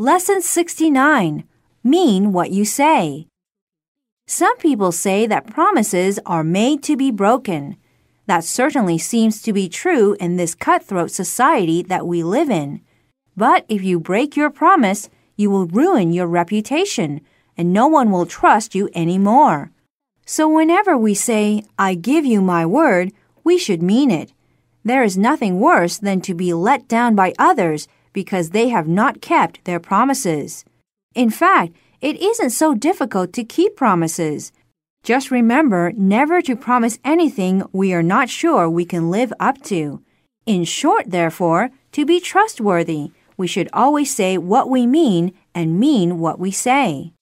Lesson 69 Mean what you say. Some people say that promises are made to be broken. That certainly seems to be true in this cutthroat society that we live in. But if you break your promise, you will ruin your reputation, and no one will trust you anymore. So whenever we say, I give you my word, we should mean it. There is nothing worse than to be let down by others because they have not kept their promises. In fact, it isn't so difficult to keep promises. Just remember never to promise anything we are not sure we can live up to. In short, therefore, to be trustworthy, we should always say what we mean and mean what we say.